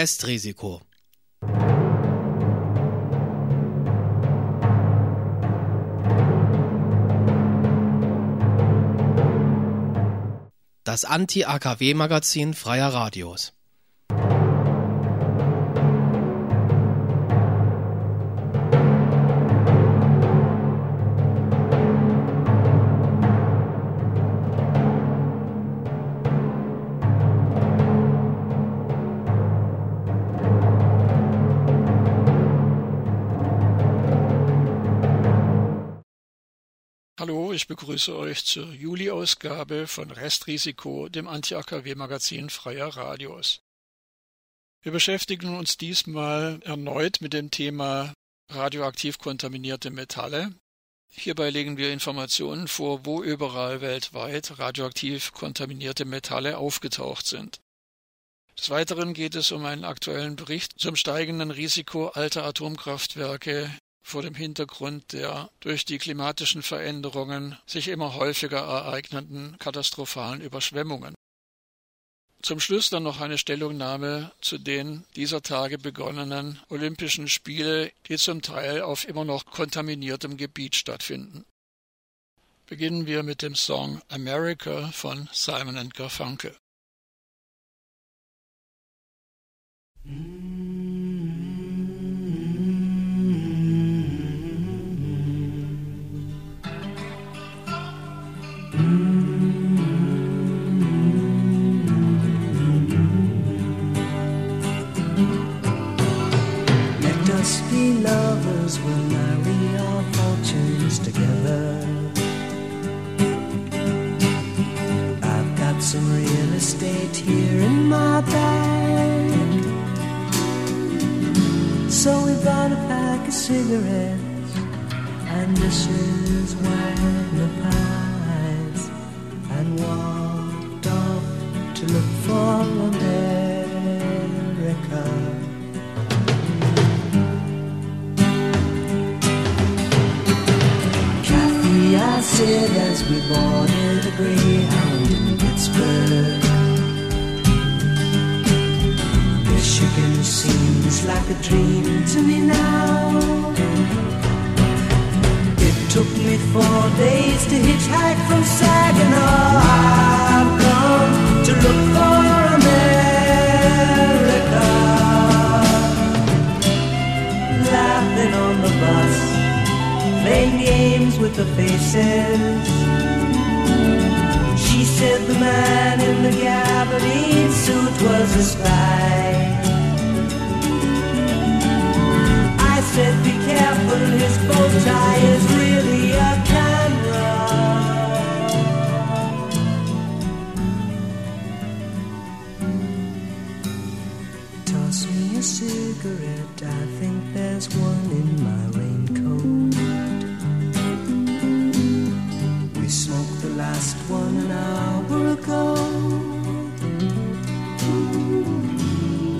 Restrisiko. Das Anti-AKW-Magazin Freier Radios. Begrüße euch zur Juli-Ausgabe von Restrisiko, dem Anti-AKW-Magazin Freier Radios. Wir beschäftigen uns diesmal erneut mit dem Thema radioaktiv kontaminierte Metalle. Hierbei legen wir Informationen vor, wo überall weltweit radioaktiv kontaminierte Metalle aufgetaucht sind. Des Weiteren geht es um einen aktuellen Bericht zum steigenden Risiko alter Atomkraftwerke vor dem Hintergrund der durch die klimatischen Veränderungen sich immer häufiger ereignenden katastrophalen Überschwemmungen. Zum Schluss dann noch eine Stellungnahme zu den dieser Tage begonnenen Olympischen Spiele, die zum Teil auf immer noch kontaminiertem Gebiet stattfinden. Beginnen wir mit dem Song America von Simon Garfunkel. Mm.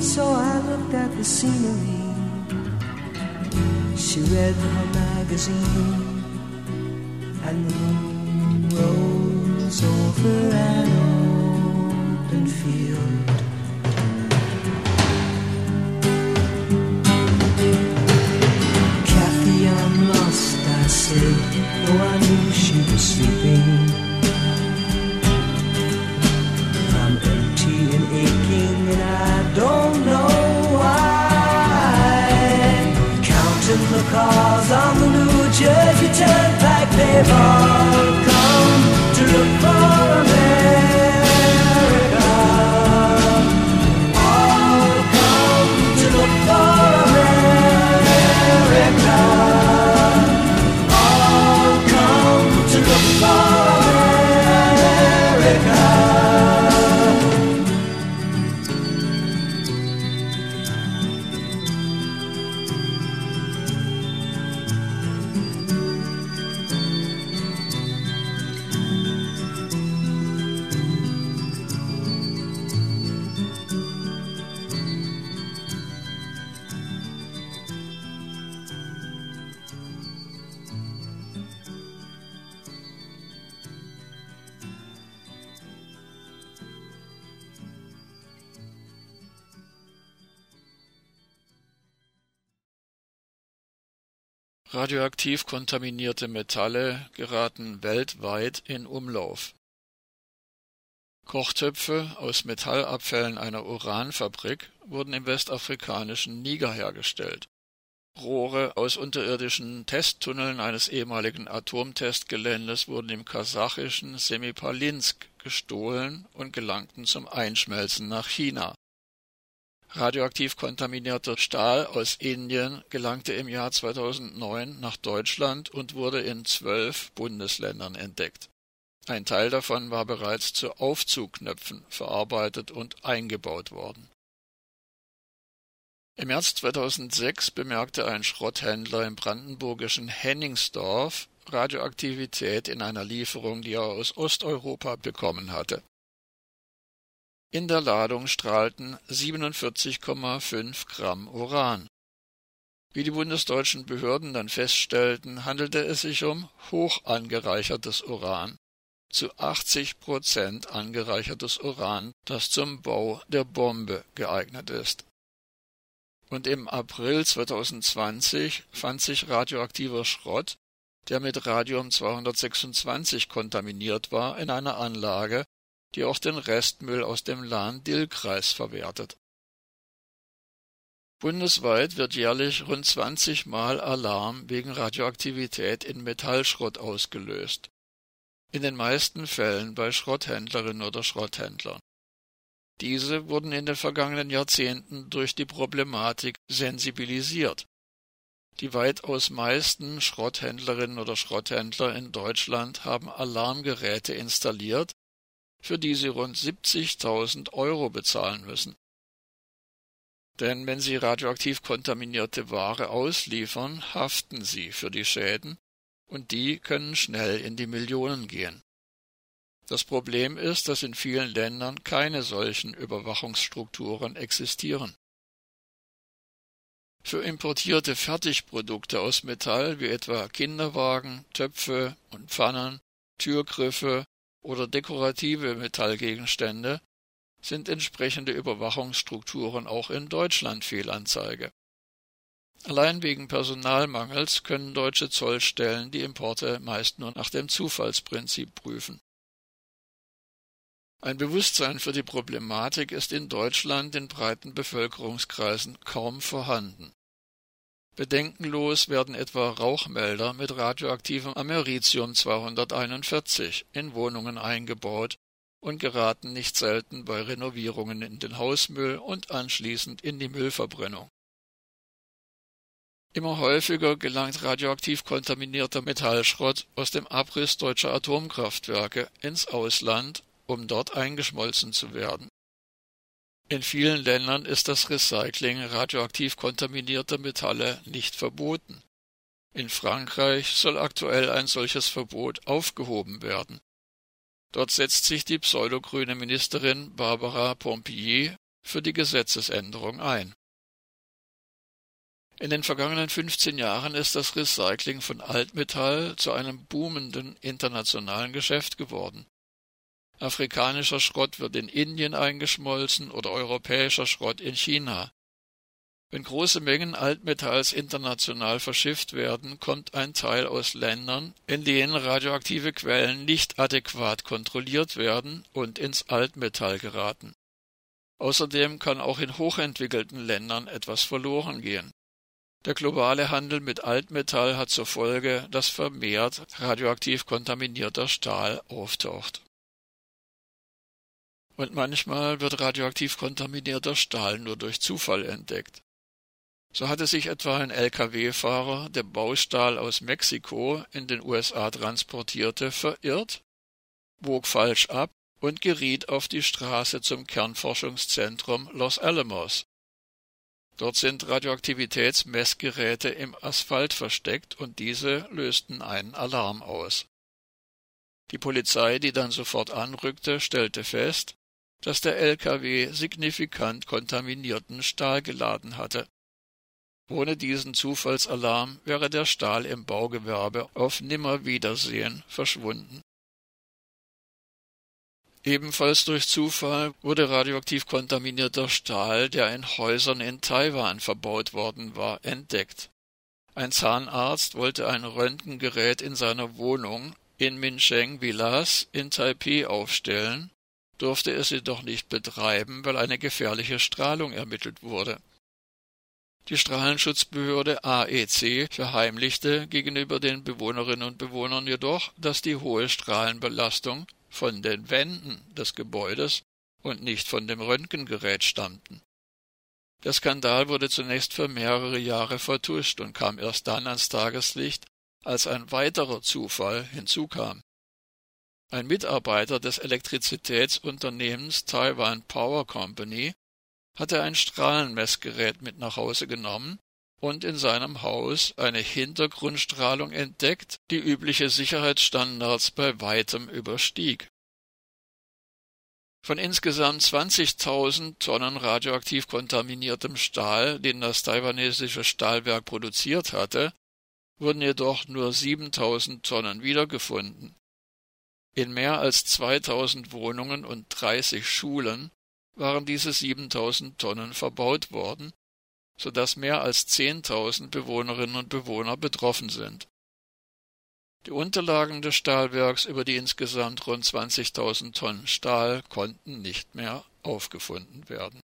So I looked at the scenery. She read her magazine, and the moon rose over an open field. Kathy, I'm lost, I said, though I knew she was sleeping. live on Radioaktiv kontaminierte Metalle geraten weltweit in Umlauf. Kochtöpfe aus Metallabfällen einer Uranfabrik wurden im westafrikanischen Niger hergestellt. Rohre aus unterirdischen Testtunneln eines ehemaligen Atomtestgeländes wurden im kasachischen Semipalinsk gestohlen und gelangten zum Einschmelzen nach China Radioaktiv kontaminierter Stahl aus Indien gelangte im Jahr 2009 nach Deutschland und wurde in zwölf Bundesländern entdeckt. Ein Teil davon war bereits zu Aufzugknöpfen verarbeitet und eingebaut worden. Im März 2006 bemerkte ein Schrotthändler im brandenburgischen Henningsdorf Radioaktivität in einer Lieferung, die er aus Osteuropa bekommen hatte in der Ladung strahlten 47,5 Gramm Uran. Wie die bundesdeutschen Behörden dann feststellten, handelte es sich um hoch angereichertes Uran, zu 80 Prozent angereichertes Uran, das zum Bau der Bombe geeignet ist. Und im April 2020 fand sich radioaktiver Schrott, der mit Radium 226 kontaminiert war, in einer Anlage, die auch den Restmüll aus dem Lahn-Dill-Kreis verwertet. Bundesweit wird jährlich rund 20 Mal Alarm wegen Radioaktivität in Metallschrott ausgelöst. In den meisten Fällen bei Schrotthändlerinnen oder Schrotthändlern. Diese wurden in den vergangenen Jahrzehnten durch die Problematik sensibilisiert. Die weitaus meisten Schrotthändlerinnen oder Schrotthändler in Deutschland haben Alarmgeräte installiert, für die sie rund 70.000 Euro bezahlen müssen. Denn wenn sie radioaktiv kontaminierte Ware ausliefern, haften sie für die Schäden, und die können schnell in die Millionen gehen. Das Problem ist, dass in vielen Ländern keine solchen Überwachungsstrukturen existieren. Für importierte Fertigprodukte aus Metall wie etwa Kinderwagen, Töpfe und Pfannen, Türgriffe oder dekorative Metallgegenstände sind entsprechende Überwachungsstrukturen auch in Deutschland Fehlanzeige. Allein wegen Personalmangels können deutsche Zollstellen die Importe meist nur nach dem Zufallsprinzip prüfen. Ein Bewusstsein für die Problematik ist in Deutschland in breiten Bevölkerungskreisen kaum vorhanden. Bedenkenlos werden etwa Rauchmelder mit radioaktivem Americium 241 in Wohnungen eingebaut und geraten nicht selten bei Renovierungen in den Hausmüll und anschließend in die Müllverbrennung. Immer häufiger gelangt radioaktiv kontaminierter Metallschrott aus dem Abriss deutscher Atomkraftwerke ins Ausland, um dort eingeschmolzen zu werden in vielen Ländern ist das Recycling radioaktiv kontaminierter Metalle nicht verboten. In Frankreich soll aktuell ein solches Verbot aufgehoben werden. Dort setzt sich die pseudogrüne Ministerin Barbara Pompillier für die Gesetzesänderung ein. In den vergangenen 15 Jahren ist das Recycling von Altmetall zu einem boomenden internationalen Geschäft geworden. Afrikanischer Schrott wird in Indien eingeschmolzen oder europäischer Schrott in China. Wenn große Mengen Altmetalls international verschifft werden, kommt ein Teil aus Ländern, in denen radioaktive Quellen nicht adäquat kontrolliert werden und ins Altmetall geraten. Außerdem kann auch in hochentwickelten Ländern etwas verloren gehen. Der globale Handel mit Altmetall hat zur Folge, dass vermehrt radioaktiv kontaminierter Stahl auftaucht und manchmal wird radioaktiv kontaminierter Stahl nur durch Zufall entdeckt. So hatte sich etwa ein Lkw-Fahrer, der Baustahl aus Mexiko in den USA transportierte, verirrt, bog falsch ab und geriet auf die Straße zum Kernforschungszentrum Los Alamos. Dort sind Radioaktivitätsmessgeräte im Asphalt versteckt und diese lösten einen Alarm aus. Die Polizei, die dann sofort anrückte, stellte fest, dass der LKW signifikant kontaminierten Stahl geladen hatte. Ohne diesen Zufallsalarm wäre der Stahl im Baugewerbe auf Nimmerwiedersehen verschwunden. Ebenfalls durch Zufall wurde radioaktiv kontaminierter Stahl, der in Häusern in Taiwan verbaut worden war, entdeckt. Ein Zahnarzt wollte ein Röntgengerät in seiner Wohnung in Mincheng Villas in Taipei aufstellen, durfte es jedoch nicht betreiben, weil eine gefährliche Strahlung ermittelt wurde. Die Strahlenschutzbehörde AEC verheimlichte gegenüber den Bewohnerinnen und Bewohnern jedoch, dass die hohe Strahlenbelastung von den Wänden des Gebäudes und nicht von dem Röntgengerät stammten. Der Skandal wurde zunächst für mehrere Jahre vertuscht und kam erst dann ans Tageslicht, als ein weiterer Zufall hinzukam. Ein Mitarbeiter des Elektrizitätsunternehmens Taiwan Power Company hatte ein Strahlenmessgerät mit nach Hause genommen und in seinem Haus eine Hintergrundstrahlung entdeckt, die übliche Sicherheitsstandards bei weitem überstieg. Von insgesamt 20.000 Tonnen radioaktiv kontaminiertem Stahl, den das taiwanesische Stahlwerk produziert hatte, wurden jedoch nur 7.000 Tonnen wiedergefunden. In mehr als 2.000 Wohnungen und 30 Schulen waren diese 7.000 Tonnen verbaut worden, so dass mehr als 10.000 Bewohnerinnen und Bewohner betroffen sind. Die Unterlagen des Stahlwerks über die insgesamt rund 20.000 Tonnen Stahl konnten nicht mehr aufgefunden werden.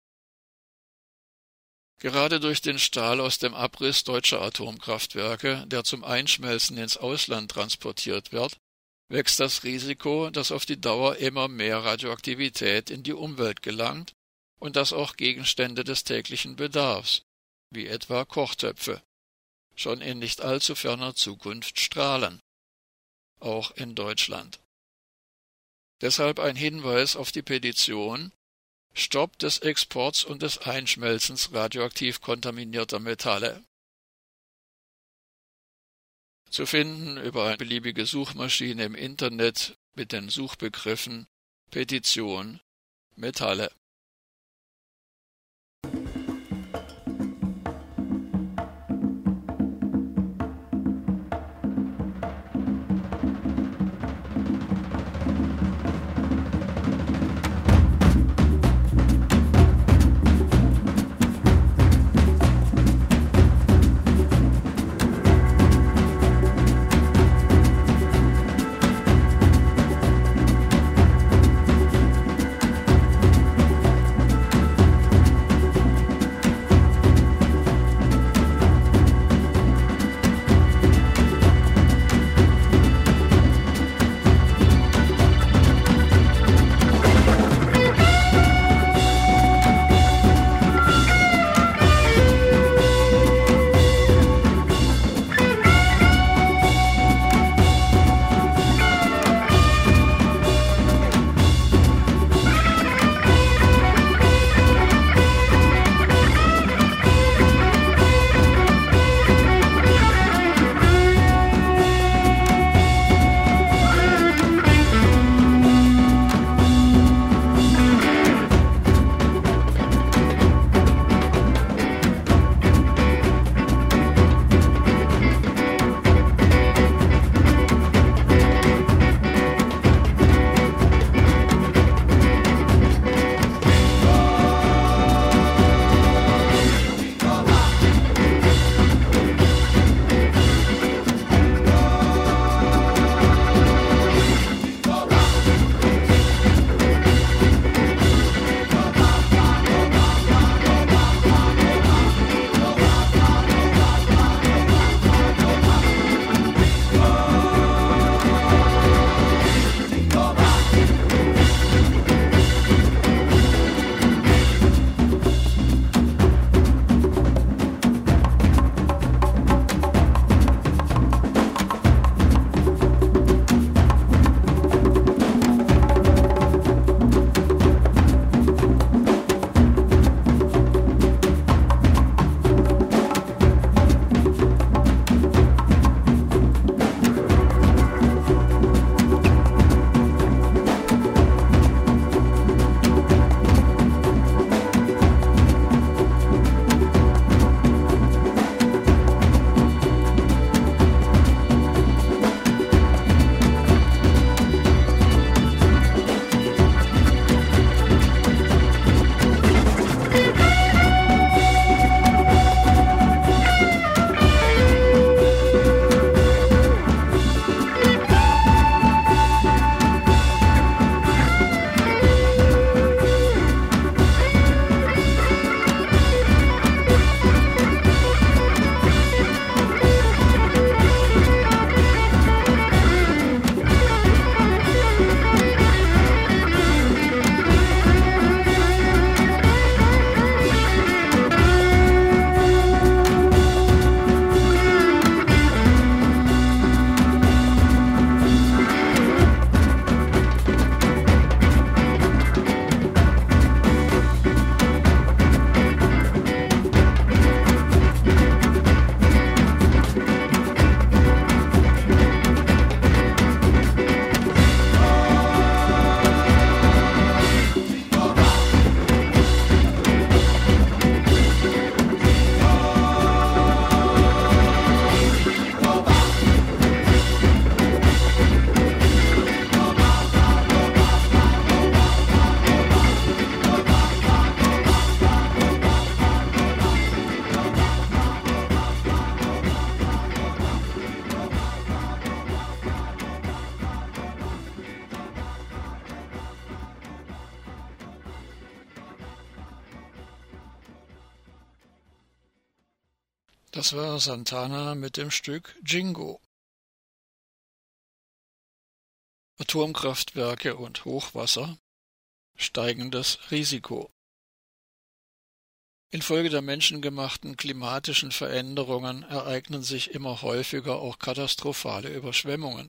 Gerade durch den Stahl aus dem Abriss deutscher Atomkraftwerke, der zum Einschmelzen ins Ausland transportiert wird, wächst das Risiko, dass auf die Dauer immer mehr Radioaktivität in die Umwelt gelangt und dass auch Gegenstände des täglichen Bedarfs, wie etwa Kochtöpfe, schon in nicht allzu ferner Zukunft strahlen auch in Deutschland. Deshalb ein Hinweis auf die Petition Stopp des Exports und des Einschmelzens radioaktiv kontaminierter Metalle. Zu finden über eine beliebige Suchmaschine im Internet mit den Suchbegriffen Petition Metalle. Santana mit dem Stück Jingo. Atomkraftwerke und Hochwasser steigendes Risiko. Infolge der menschengemachten klimatischen Veränderungen ereignen sich immer häufiger auch katastrophale Überschwemmungen.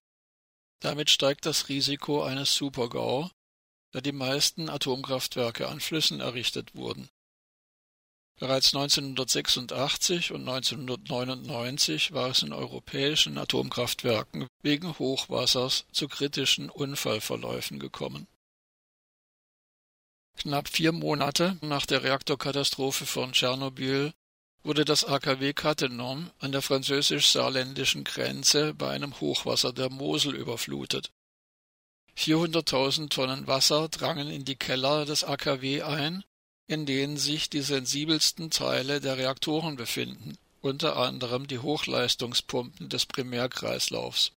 Damit steigt das Risiko eines Supergau, da die meisten Atomkraftwerke an Flüssen errichtet wurden. Bereits 1986 und 1999 war es in europäischen Atomkraftwerken wegen Hochwassers zu kritischen Unfallverläufen gekommen Knapp vier Monate nach der Reaktorkatastrophe von Tschernobyl wurde das AKW Cattenom an der französisch-saarländischen Grenze bei einem Hochwasser der Mosel überflutet. 400.000 Tonnen Wasser drangen in die Keller des AKW ein, in denen sich die sensibelsten Teile der Reaktoren befinden, unter anderem die Hochleistungspumpen des Primärkreislaufs.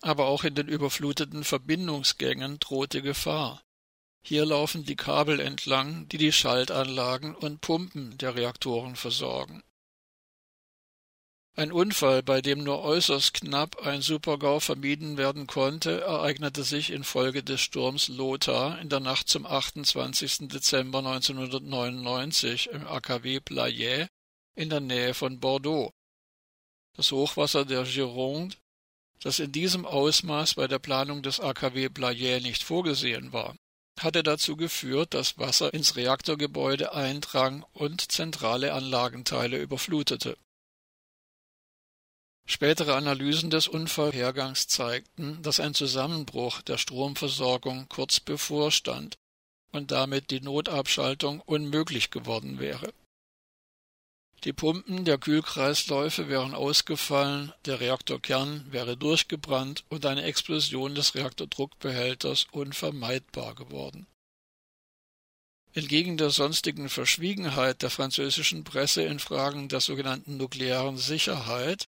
Aber auch in den überfluteten Verbindungsgängen drohte Gefahr. Hier laufen die Kabel entlang, die die Schaltanlagen und Pumpen der Reaktoren versorgen. Ein Unfall, bei dem nur äußerst knapp ein Supergau vermieden werden konnte, ereignete sich infolge des Sturms Lothar in der Nacht zum 28. Dezember 1999 im AKW Blayais in der Nähe von Bordeaux. Das Hochwasser der Gironde, das in diesem Ausmaß bei der Planung des AKW Blayais nicht vorgesehen war, hatte dazu geführt, dass Wasser ins Reaktorgebäude eindrang und zentrale Anlagenteile überflutete. Spätere Analysen des Unfallhergangs zeigten, dass ein Zusammenbruch der Stromversorgung kurz bevorstand und damit die Notabschaltung unmöglich geworden wäre die Pumpen der Kühlkreisläufe wären ausgefallen, der Reaktorkern wäre durchgebrannt und eine Explosion des Reaktordruckbehälters unvermeidbar geworden. Entgegen der sonstigen Verschwiegenheit der französischen Presse in Fragen der sogenannten nuklearen Sicherheit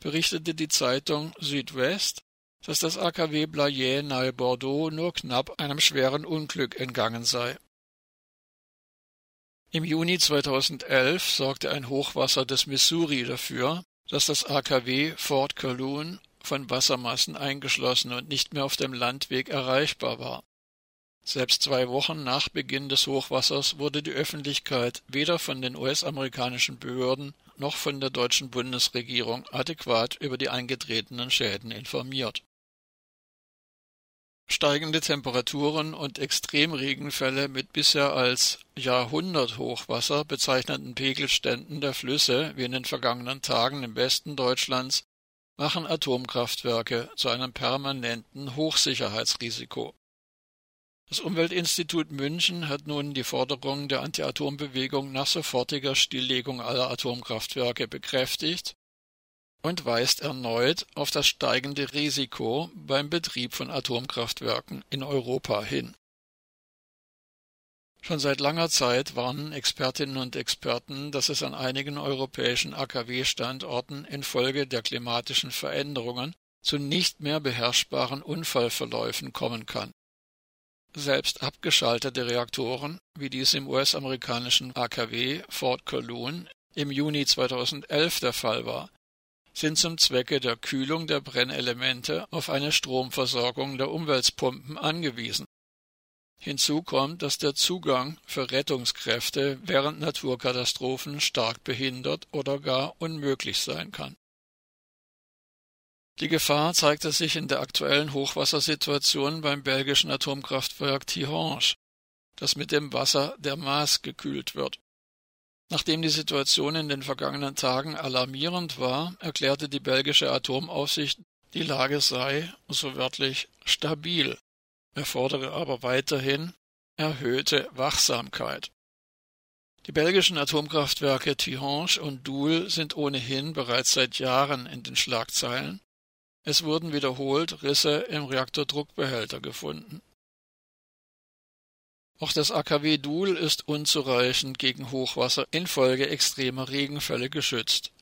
berichtete die Zeitung Südwest, dass das AKW Blayais nahe Bordeaux nur knapp einem schweren Unglück entgangen sei im Juni 2011 sorgte ein Hochwasser des Missouri dafür, dass das AKW Fort Calhoun von Wassermassen eingeschlossen und nicht mehr auf dem Landweg erreichbar war. Selbst zwei Wochen nach Beginn des Hochwassers wurde die Öffentlichkeit weder von den US-amerikanischen Behörden noch von der deutschen Bundesregierung adäquat über die eingetretenen Schäden informiert Steigende Temperaturen und Extremregenfälle mit bisher als Jahrhunderthochwasser bezeichneten Pegelständen der Flüsse wie in den vergangenen Tagen im Westen Deutschlands machen Atomkraftwerke zu einem permanenten Hochsicherheitsrisiko. Das Umweltinstitut München hat nun die Forderung der Anti-Atom-Bewegung nach sofortiger Stilllegung aller Atomkraftwerke bekräftigt und weist erneut auf das steigende Risiko beim Betrieb von Atomkraftwerken in Europa hin. Schon seit langer Zeit warnen Expertinnen und Experten, dass es an einigen europäischen AKW-Standorten infolge der klimatischen Veränderungen zu nicht mehr beherrschbaren Unfallverläufen kommen kann. Selbst abgeschaltete Reaktoren, wie dies im US-amerikanischen AKW Fort Calhoun im Juni 2011 der Fall war, sind zum Zwecke der Kühlung der Brennelemente auf eine Stromversorgung der Umweltpumpen angewiesen. Hinzu kommt, dass der Zugang für Rettungskräfte während Naturkatastrophen stark behindert oder gar unmöglich sein kann. Die Gefahr zeigte sich in der aktuellen Hochwassersituation beim belgischen Atomkraftwerk Tihange, das mit dem Wasser der Maas gekühlt wird. Nachdem die Situation in den vergangenen Tagen alarmierend war, erklärte die belgische Atomaufsicht, die Lage sei, so wörtlich, stabil, er fordere aber weiterhin erhöhte Wachsamkeit. Die belgischen Atomkraftwerke Tihange und Doul sind ohnehin bereits seit Jahren in den Schlagzeilen. Es wurden wiederholt Risse im Reaktordruckbehälter gefunden. Auch das AKW Doul ist unzureichend gegen Hochwasser infolge extremer Regenfälle geschützt.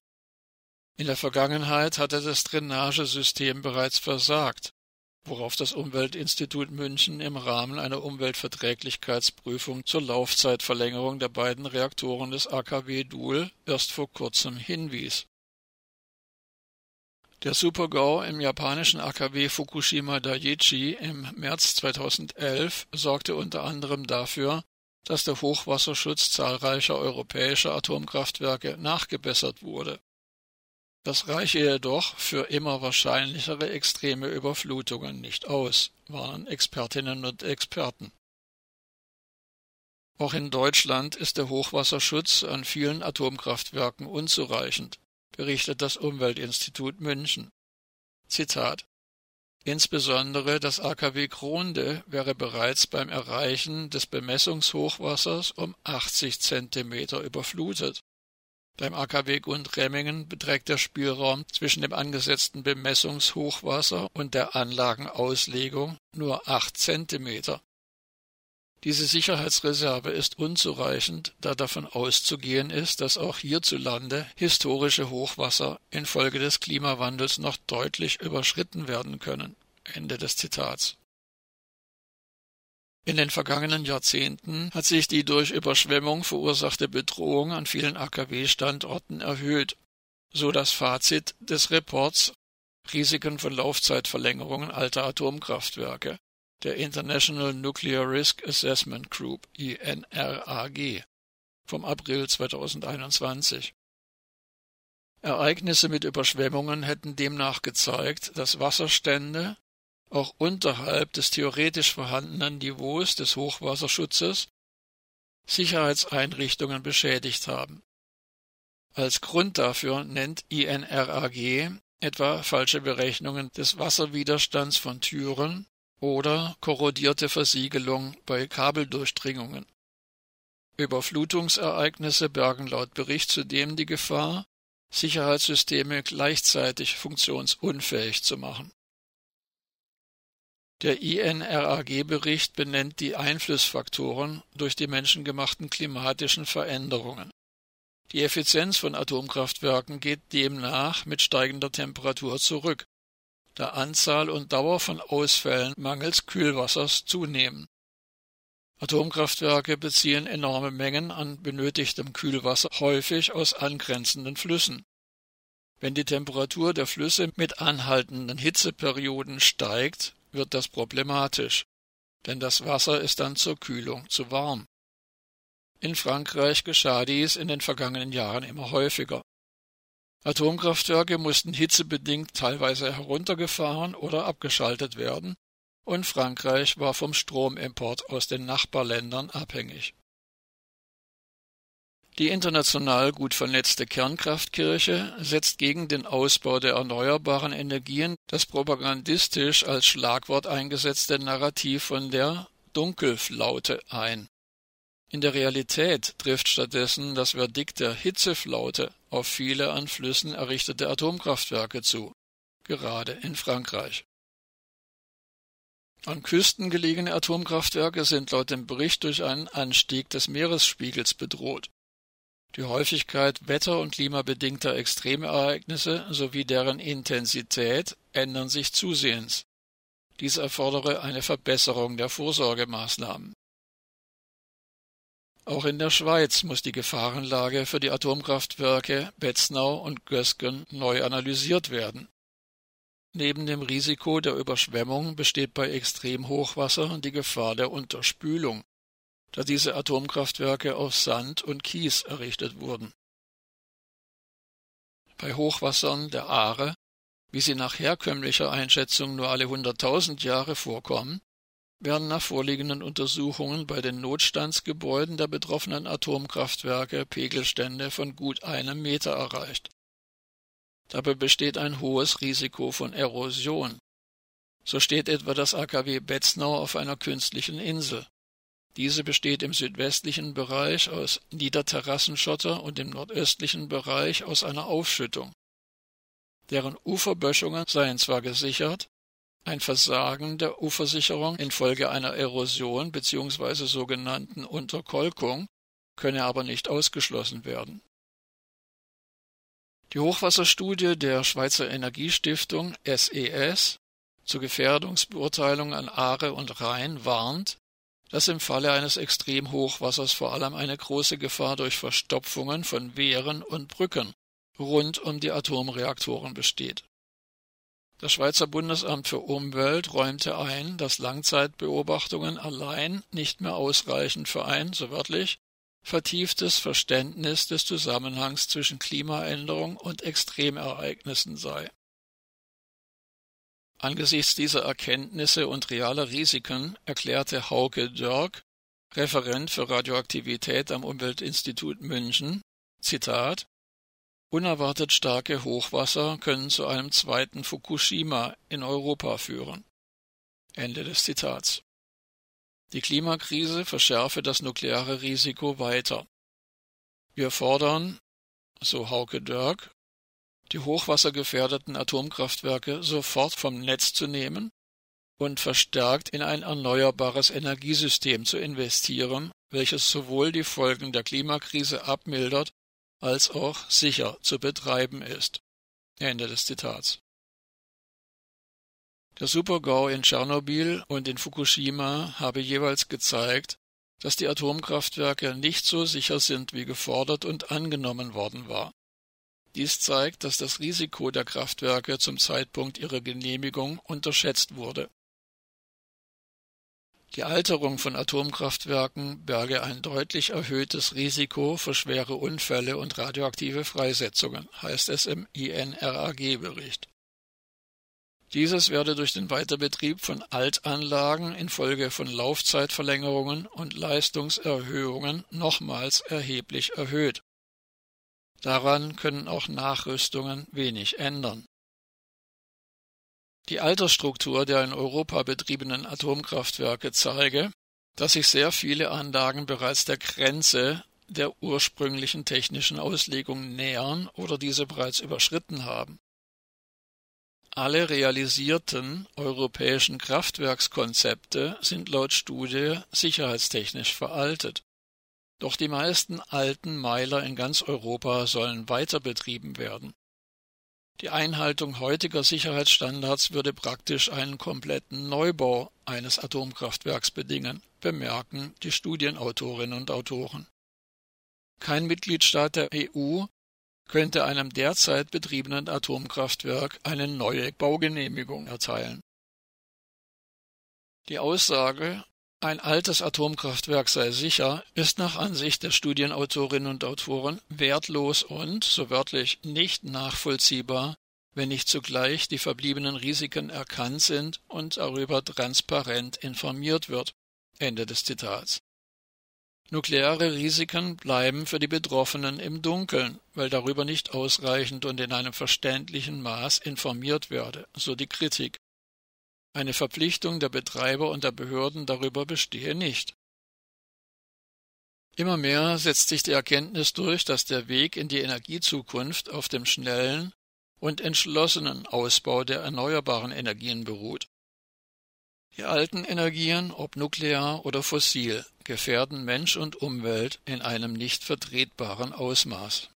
In der Vergangenheit hatte das Drainagesystem bereits versagt. worauf das Umweltinstitut München im Rahmen einer Umweltverträglichkeitsprüfung zur Laufzeitverlängerung der beiden Reaktoren des AKW Duhl erst vor kurzem hinwies. Der Supergau im japanischen AKW Fukushima Daiichi im März 2011 sorgte unter anderem dafür, dass der Hochwasserschutz zahlreicher europäischer Atomkraftwerke nachgebessert wurde. Das reiche jedoch für immer wahrscheinlichere extreme Überflutungen nicht aus, warnen Expertinnen und Experten. Auch in Deutschland ist der Hochwasserschutz an vielen Atomkraftwerken unzureichend, berichtet das Umweltinstitut München. Zitat Insbesondere das AKW Kronde wäre bereits beim Erreichen des Bemessungshochwassers um 80 Zentimeter überflutet. Beim AKW Gundremmingen beträgt der Spielraum zwischen dem angesetzten Bemessungshochwasser und der Anlagenauslegung nur 8 Zentimeter. Diese Sicherheitsreserve ist unzureichend, da davon auszugehen ist, dass auch hierzulande historische Hochwasser infolge des Klimawandels noch deutlich überschritten werden können. Ende des Zitats. In den vergangenen Jahrzehnten hat sich die durch Überschwemmung verursachte Bedrohung an vielen AKW-Standorten erhöht, so das Fazit des Reports Risiken von Laufzeitverlängerungen alter Atomkraftwerke der International Nuclear Risk Assessment Group INRAG vom April 2021. Ereignisse mit Überschwemmungen hätten demnach gezeigt, dass Wasserstände auch unterhalb des theoretisch vorhandenen Niveaus des Hochwasserschutzes Sicherheitseinrichtungen beschädigt haben. Als Grund dafür nennt INRAG etwa falsche Berechnungen des Wasserwiderstands von Türen oder korrodierte Versiegelung bei Kabeldurchdringungen. Überflutungsereignisse bergen laut Bericht zudem die Gefahr, Sicherheitssysteme gleichzeitig funktionsunfähig zu machen. Der INRAG-Bericht benennt die Einflussfaktoren durch die menschengemachten klimatischen Veränderungen. Die Effizienz von Atomkraftwerken geht demnach mit steigender Temperatur zurück da Anzahl und Dauer von Ausfällen mangels Kühlwassers zunehmen. Atomkraftwerke beziehen enorme Mengen an benötigtem Kühlwasser häufig aus angrenzenden Flüssen. Wenn die Temperatur der Flüsse mit anhaltenden Hitzeperioden steigt, wird das problematisch, denn das Wasser ist dann zur Kühlung zu warm. In Frankreich geschah dies in den vergangenen Jahren immer häufiger. Atomkraftwerke mussten hitzebedingt teilweise heruntergefahren oder abgeschaltet werden, und Frankreich war vom Stromimport aus den Nachbarländern abhängig. Die international gut vernetzte Kernkraftkirche setzt gegen den Ausbau der erneuerbaren Energien das propagandistisch als Schlagwort eingesetzte Narrativ von der Dunkelflaute ein in der Realität trifft stattdessen das Verdikt der Hitzeflaute auf viele an Flüssen errichtete Atomkraftwerke zu, gerade in Frankreich. An Küsten gelegene Atomkraftwerke sind laut dem Bericht durch einen Anstieg des Meeresspiegels bedroht. Die Häufigkeit wetter- und klimabedingter Extremereignisse sowie deren Intensität ändern sich zusehends. Dies erfordere eine Verbesserung der Vorsorgemaßnahmen. Auch in der Schweiz muss die Gefahrenlage für die Atomkraftwerke Betznau und Gösgen neu analysiert werden. Neben dem Risiko der Überschwemmung besteht bei Extremhochwasser die Gefahr der Unterspülung, da diese Atomkraftwerke aus Sand und Kies errichtet wurden. Bei Hochwassern der Aare, wie sie nach herkömmlicher Einschätzung nur alle hunderttausend Jahre vorkommen, werden nach vorliegenden Untersuchungen bei den Notstandsgebäuden der betroffenen Atomkraftwerke Pegelstände von gut einem Meter erreicht. Dabei besteht ein hohes Risiko von Erosion. So steht etwa das AKW Betznau auf einer künstlichen Insel. Diese besteht im südwestlichen Bereich aus Niederterrassenschotter und im nordöstlichen Bereich aus einer Aufschüttung. Deren Uferböschungen seien zwar gesichert, ein Versagen der Ufersicherung infolge einer Erosion bzw. sogenannten Unterkolkung könne aber nicht ausgeschlossen werden. Die Hochwasserstudie der Schweizer Energiestiftung SES zur Gefährdungsbeurteilung an Aare und Rhein warnt, dass im Falle eines Extremhochwassers vor allem eine große Gefahr durch Verstopfungen von Wehren und Brücken rund um die Atomreaktoren besteht. Das Schweizer Bundesamt für Umwelt räumte ein, dass Langzeitbeobachtungen allein nicht mehr ausreichen für ein, so wörtlich, vertieftes Verständnis des Zusammenhangs zwischen Klimaänderung und Extremereignissen sei. Angesichts dieser Erkenntnisse und realer Risiken erklärte Hauke Dörk, Referent für Radioaktivität am Umweltinstitut München, Zitat Unerwartet starke Hochwasser können zu einem zweiten Fukushima in Europa führen. Ende des Zitats. Die Klimakrise verschärfe das nukleare Risiko weiter. Wir fordern, so Hauke Dörk, die hochwassergefährdeten Atomkraftwerke sofort vom Netz zu nehmen und verstärkt in ein erneuerbares Energiesystem zu investieren, welches sowohl die Folgen der Klimakrise abmildert als auch sicher zu betreiben ist. Ende des Zitats. Der Supergau in Tschernobyl und in Fukushima habe jeweils gezeigt, dass die Atomkraftwerke nicht so sicher sind, wie gefordert und angenommen worden war. Dies zeigt, dass das Risiko der Kraftwerke zum Zeitpunkt ihrer Genehmigung unterschätzt wurde. Die Alterung von Atomkraftwerken berge ein deutlich erhöhtes Risiko für schwere Unfälle und radioaktive Freisetzungen, heißt es im INRAG-Bericht. Dieses werde durch den Weiterbetrieb von Altanlagen infolge von Laufzeitverlängerungen und Leistungserhöhungen nochmals erheblich erhöht. Daran können auch Nachrüstungen wenig ändern. Die Altersstruktur der in Europa betriebenen Atomkraftwerke zeige, dass sich sehr viele Anlagen bereits der Grenze der ursprünglichen technischen Auslegung nähern oder diese bereits überschritten haben. Alle realisierten europäischen Kraftwerkskonzepte sind laut Studie sicherheitstechnisch veraltet. Doch die meisten alten Meiler in ganz Europa sollen weiter betrieben werden. Die Einhaltung heutiger Sicherheitsstandards würde praktisch einen kompletten Neubau eines Atomkraftwerks bedingen, bemerken die Studienautorinnen und Autoren. Kein Mitgliedstaat der EU könnte einem derzeit betriebenen Atomkraftwerk eine neue Baugenehmigung erteilen. Die Aussage, ein altes Atomkraftwerk sei sicher, ist nach Ansicht der Studienautorinnen und Autoren wertlos und, so wörtlich, nicht nachvollziehbar, wenn nicht zugleich die verbliebenen Risiken erkannt sind und darüber transparent informiert wird. Ende des Zitats. Nukleare Risiken bleiben für die Betroffenen im Dunkeln, weil darüber nicht ausreichend und in einem verständlichen Maß informiert werde, so die Kritik. Eine Verpflichtung der Betreiber und der Behörden darüber bestehe nicht. Immer mehr setzt sich die Erkenntnis durch, dass der Weg in die Energiezukunft auf dem schnellen und entschlossenen Ausbau der erneuerbaren Energien beruht. Die alten Energien, ob nuklear oder fossil, gefährden Mensch und Umwelt in einem nicht vertretbaren Ausmaß.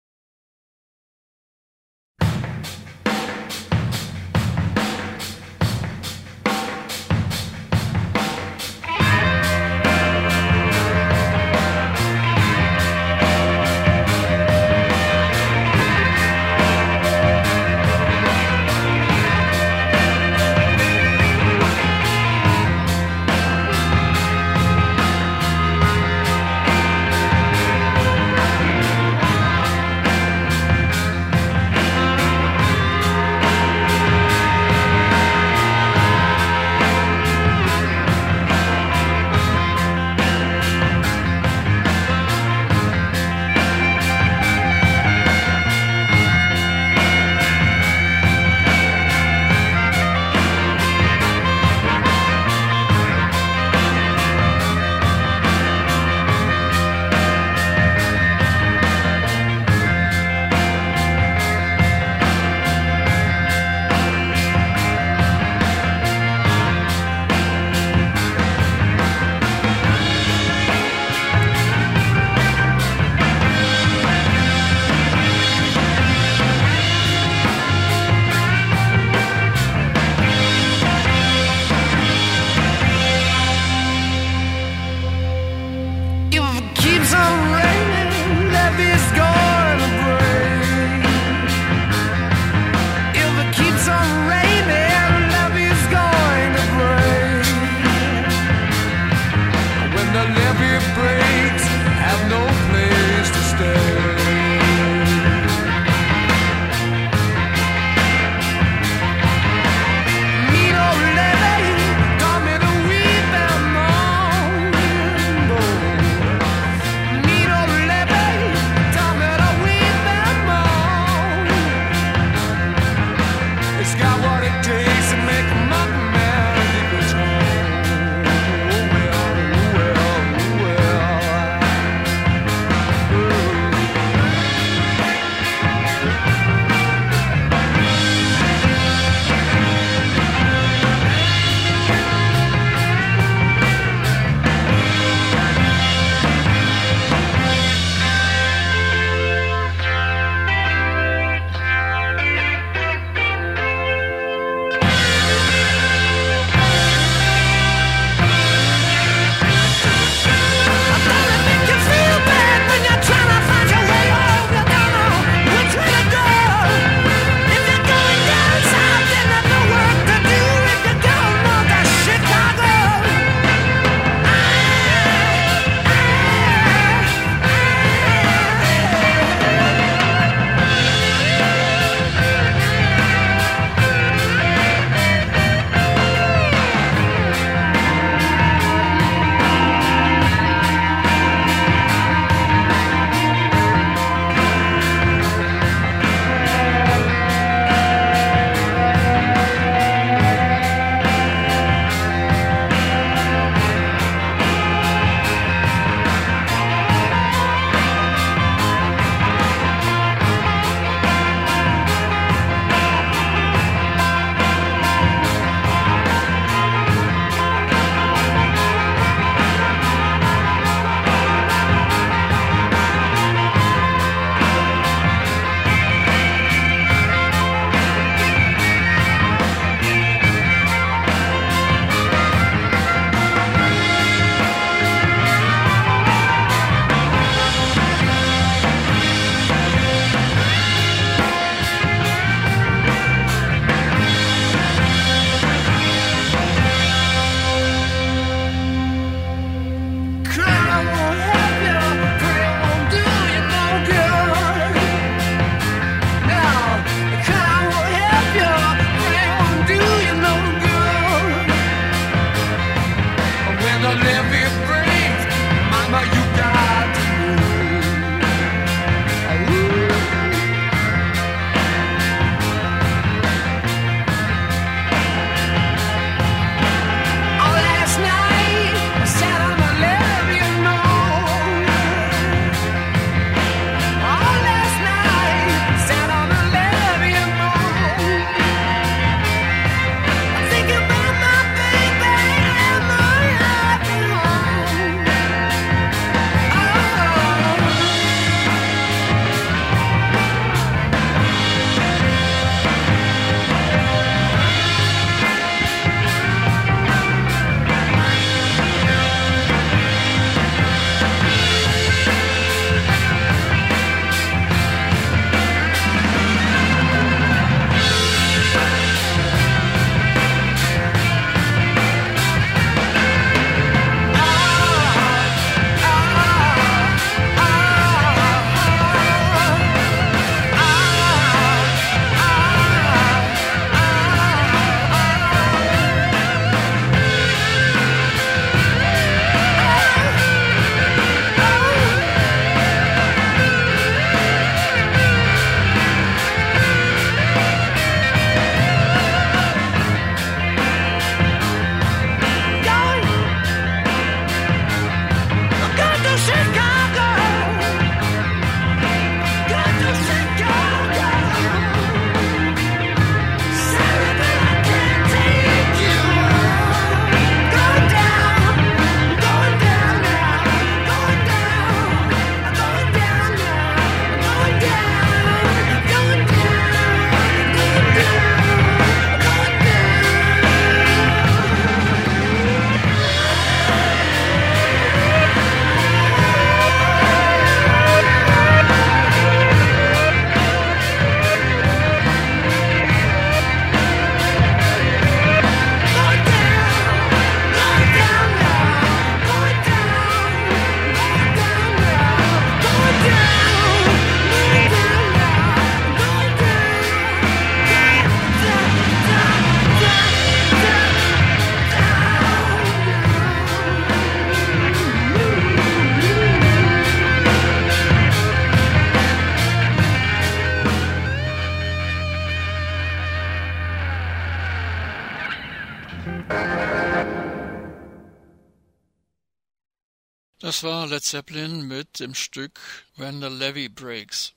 Das war Led Zeppelin mit dem Stück When the Levee Breaks.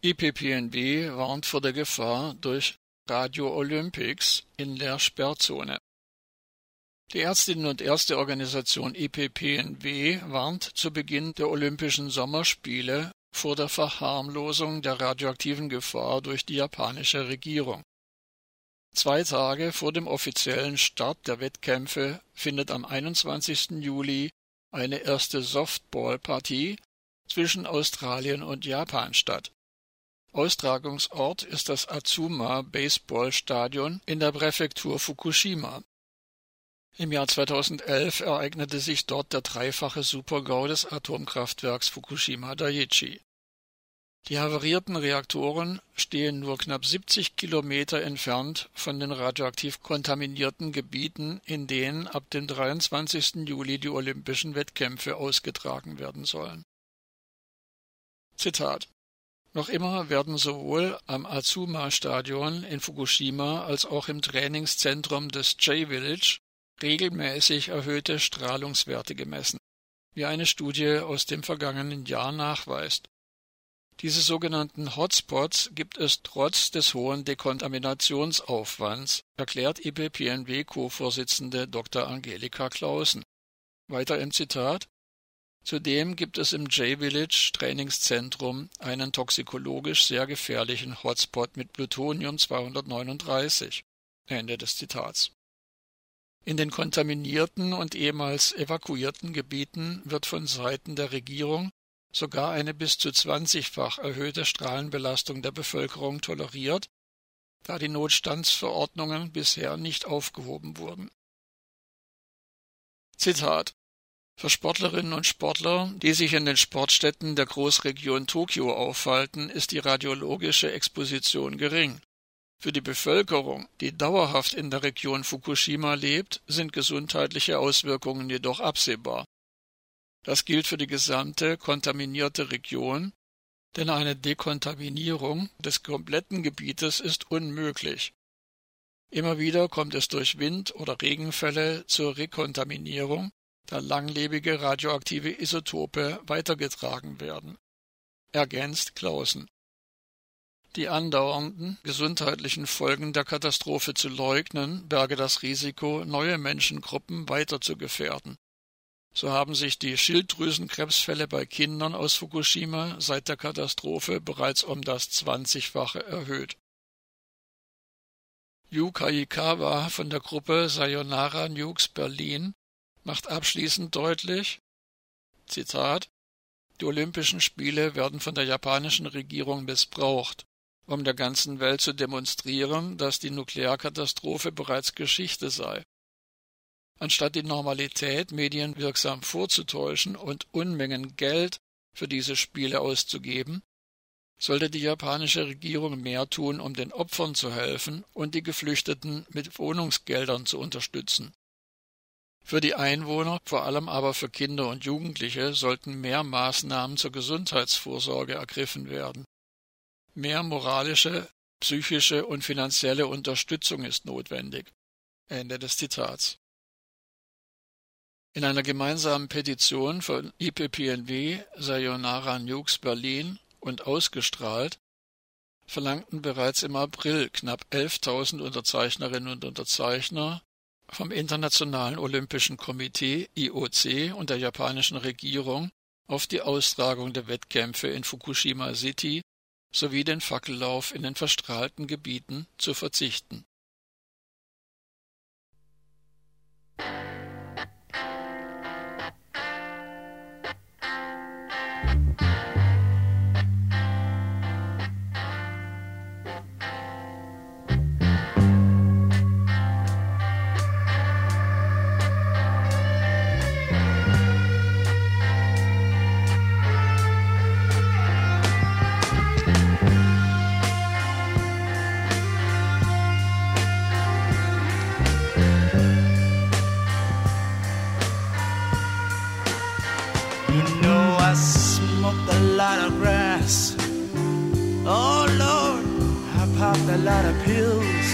IPPNW warnt vor der Gefahr durch Radio Olympics in der Sperrzone. Die Ärztinnen und Ärzteorganisation IPPNW warnt zu Beginn der Olympischen Sommerspiele vor der Verharmlosung der radioaktiven Gefahr durch die japanische Regierung. Zwei Tage vor dem offiziellen Start der Wettkämpfe findet am 21. Juli eine erste Softballpartie zwischen Australien und Japan statt. Austragungsort ist das Azuma Baseball Stadion in der Präfektur Fukushima. Im Jahr 2011 ereignete sich dort der dreifache Supergau des Atomkraftwerks Fukushima Daiichi. Die havarierten Reaktoren stehen nur knapp 70 Kilometer entfernt von den radioaktiv kontaminierten Gebieten, in denen ab dem 23. Juli die Olympischen Wettkämpfe ausgetragen werden sollen. Zitat noch immer werden sowohl am Azuma-Stadion in Fukushima als auch im Trainingszentrum des J-Village regelmäßig erhöhte Strahlungswerte gemessen, wie eine Studie aus dem vergangenen Jahr nachweist. Diese sogenannten Hotspots gibt es trotz des hohen Dekontaminationsaufwands, erklärt IPPNW-Co-Vorsitzende Dr. Angelika Clausen. Weiter im Zitat Zudem gibt es im J-Village Trainingszentrum einen toxikologisch sehr gefährlichen Hotspot mit Plutonium 239. Ende des Zitats. In den kontaminierten und ehemals evakuierten Gebieten wird von Seiten der Regierung sogar eine bis zu zwanzigfach erhöhte Strahlenbelastung der Bevölkerung toleriert, da die Notstandsverordnungen bisher nicht aufgehoben wurden. Zitat Für Sportlerinnen und Sportler, die sich in den Sportstätten der Großregion Tokio aufhalten, ist die radiologische Exposition gering. Für die Bevölkerung, die dauerhaft in der Region Fukushima lebt, sind gesundheitliche Auswirkungen jedoch absehbar. Das gilt für die gesamte kontaminierte Region, denn eine Dekontaminierung des kompletten Gebietes ist unmöglich. Immer wieder kommt es durch Wind- oder Regenfälle zur Rekontaminierung, da langlebige radioaktive Isotope weitergetragen werden. Ergänzt Clausen. Die andauernden gesundheitlichen Folgen der Katastrophe zu leugnen, berge das Risiko, neue Menschengruppen weiter zu gefährden. So haben sich die Schilddrüsenkrebsfälle bei Kindern aus Fukushima seit der Katastrophe bereits um das Zwanzigfache erhöht. Yu Kaikawa von der Gruppe Sayonara Nukes Berlin macht abschließend deutlich, Zitat, die Olympischen Spiele werden von der japanischen Regierung missbraucht, um der ganzen Welt zu demonstrieren, dass die Nuklearkatastrophe bereits Geschichte sei. Anstatt die Normalität medienwirksam vorzutäuschen und Unmengen Geld für diese Spiele auszugeben, sollte die japanische Regierung mehr tun, um den Opfern zu helfen und die Geflüchteten mit Wohnungsgeldern zu unterstützen. Für die Einwohner, vor allem aber für Kinder und Jugendliche, sollten mehr Maßnahmen zur Gesundheitsvorsorge ergriffen werden. Mehr moralische, psychische und finanzielle Unterstützung ist notwendig. Ende des Zitats. In einer gemeinsamen Petition von IPPNW, Sayonara Nukes Berlin und ausgestrahlt, verlangten bereits im April knapp 11.000 Unterzeichnerinnen und Unterzeichner vom Internationalen Olympischen Komitee IOC und der japanischen Regierung auf die Austragung der Wettkämpfe in Fukushima City sowie den Fackellauf in den verstrahlten Gebieten zu verzichten. Oh Lord, I popped a lot of pills.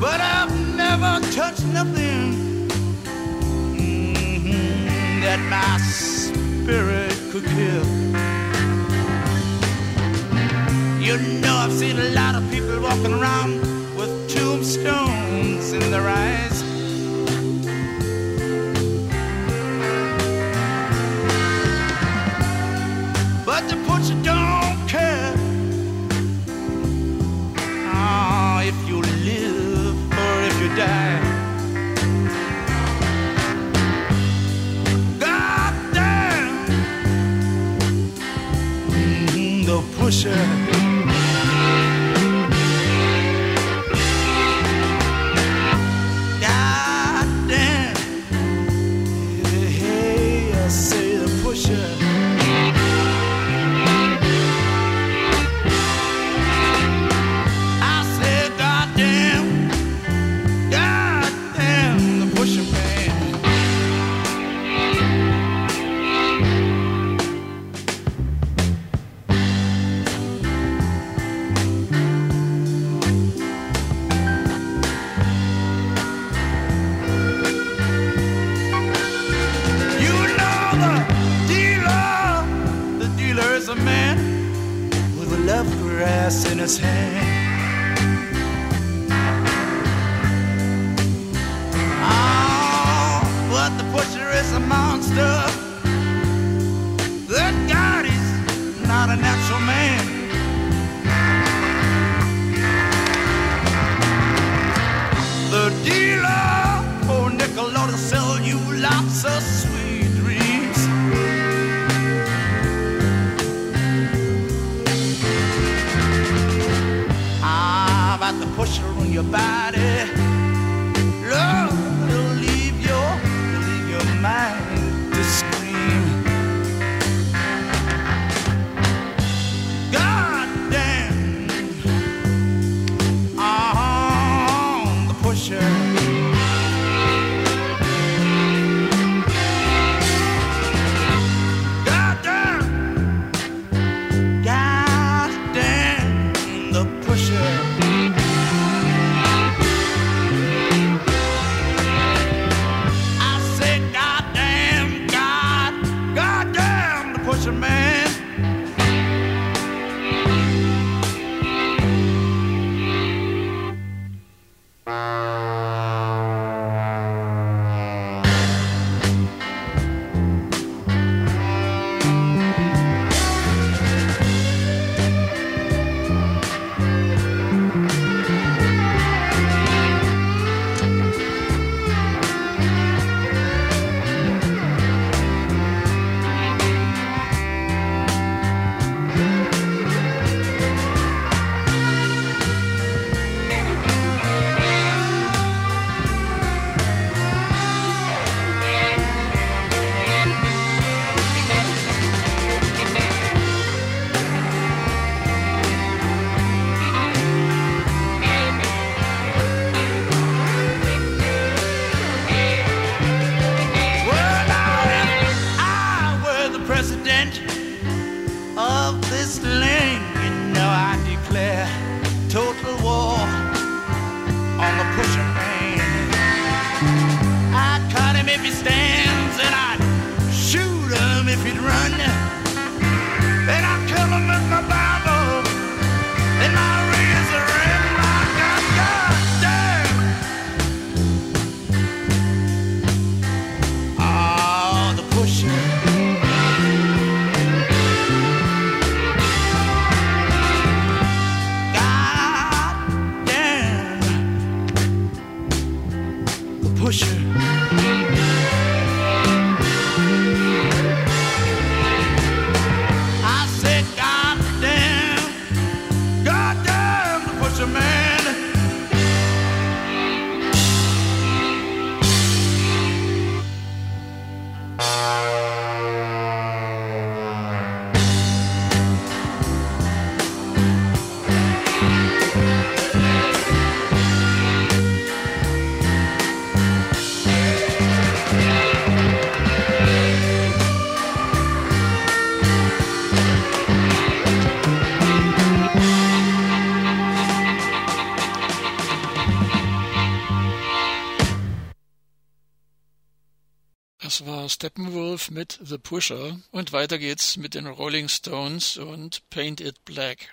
But I've never touched nothing mm-hmm, that my spirit could kill. You know, I've seen a lot of people walking around with tombstones in their eyes. pusher. Steppenwolf mit The Pusher und weiter geht's mit den Rolling Stones und Paint It Black.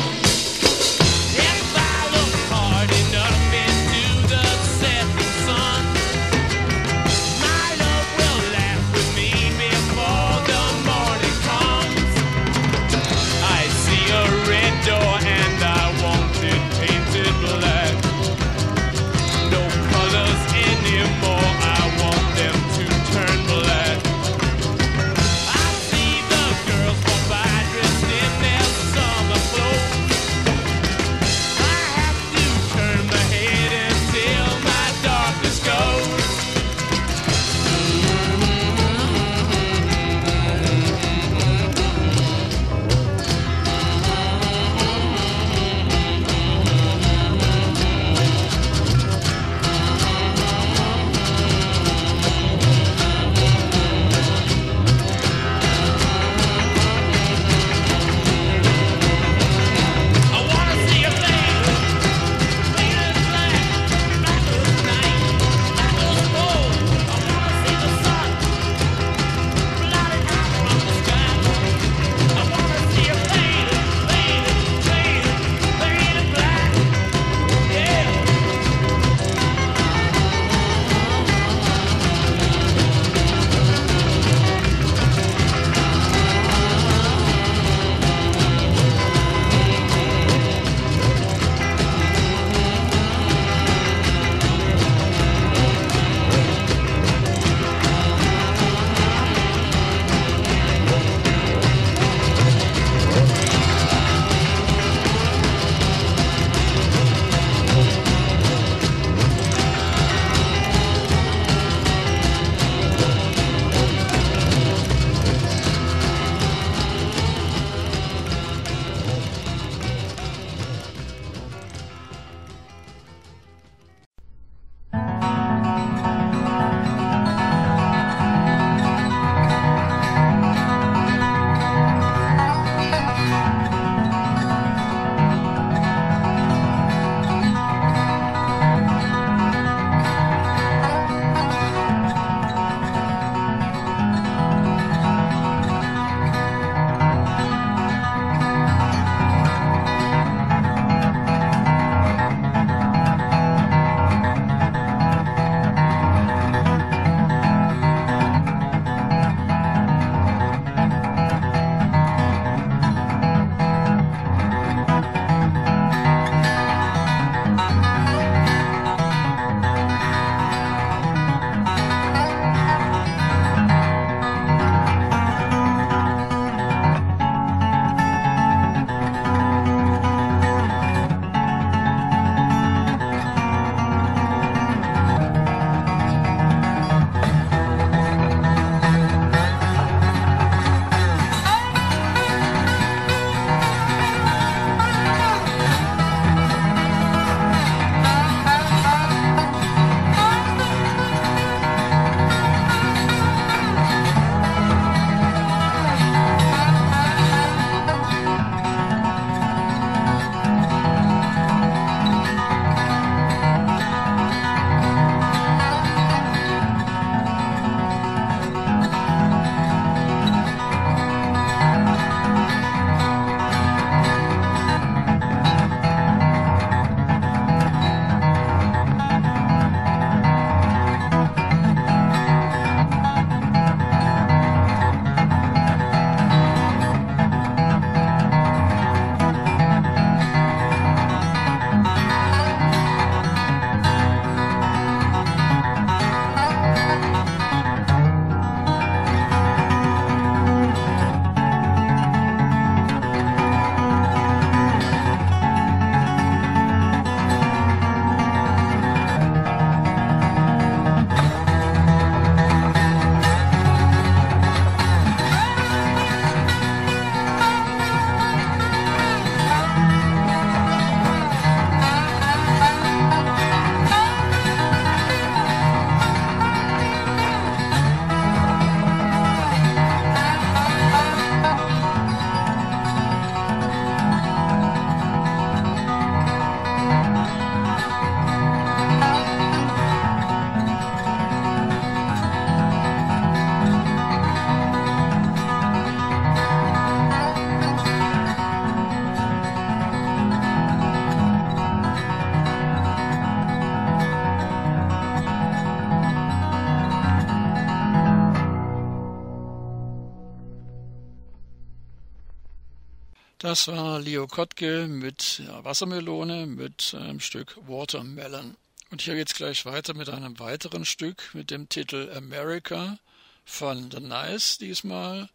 Das war Leo Kottke mit Wassermelone mit einem Stück Watermelon. Und hier geht's gleich weiter mit einem weiteren Stück mit dem Titel America von The Nice diesmal,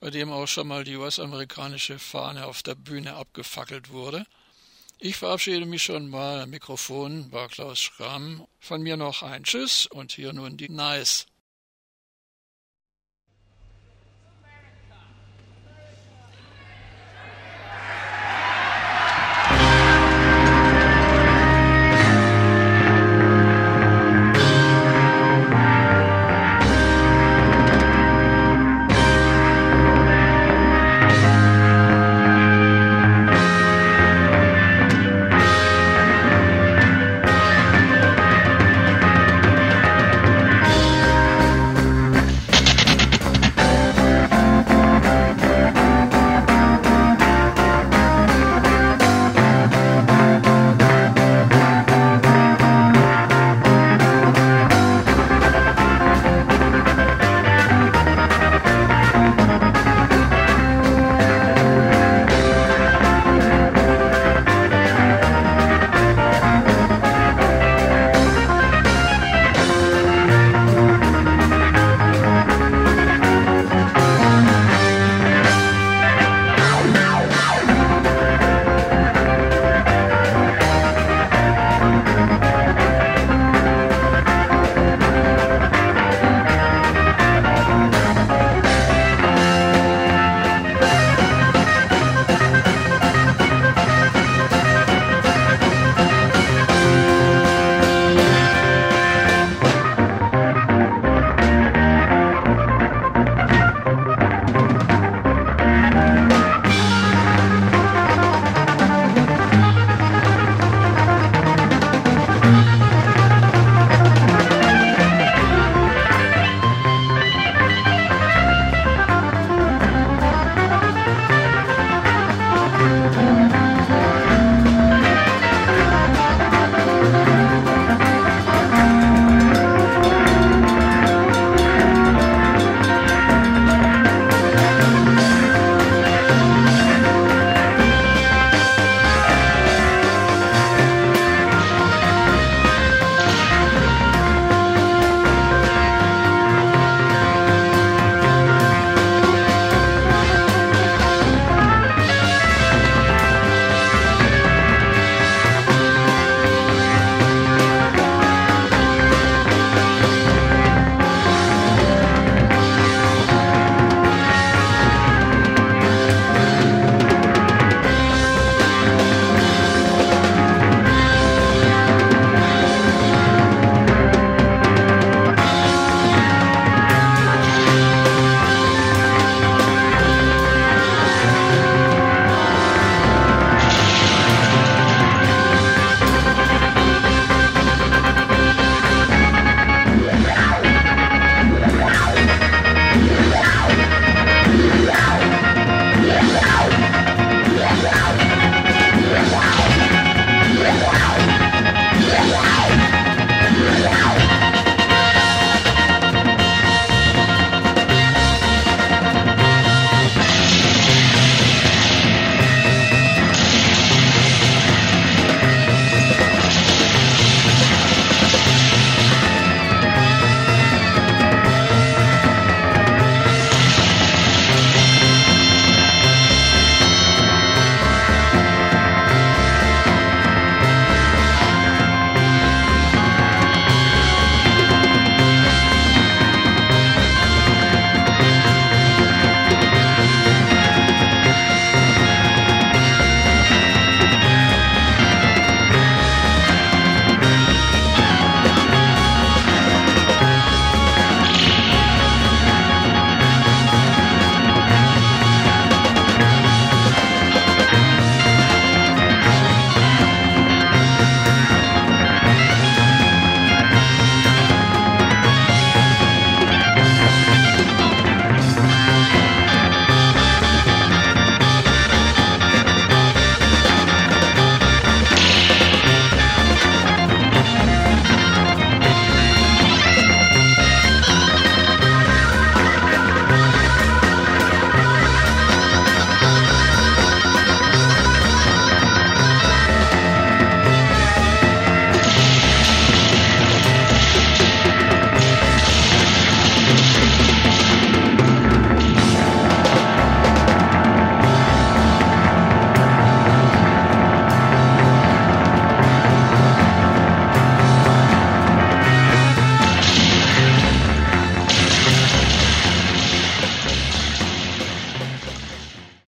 bei dem auch schon mal die US-amerikanische Fahne auf der Bühne abgefackelt wurde. Ich verabschiede mich schon mal. Mikrofon war Klaus Schramm. Von mir noch ein Tschüss und hier nun die Nice.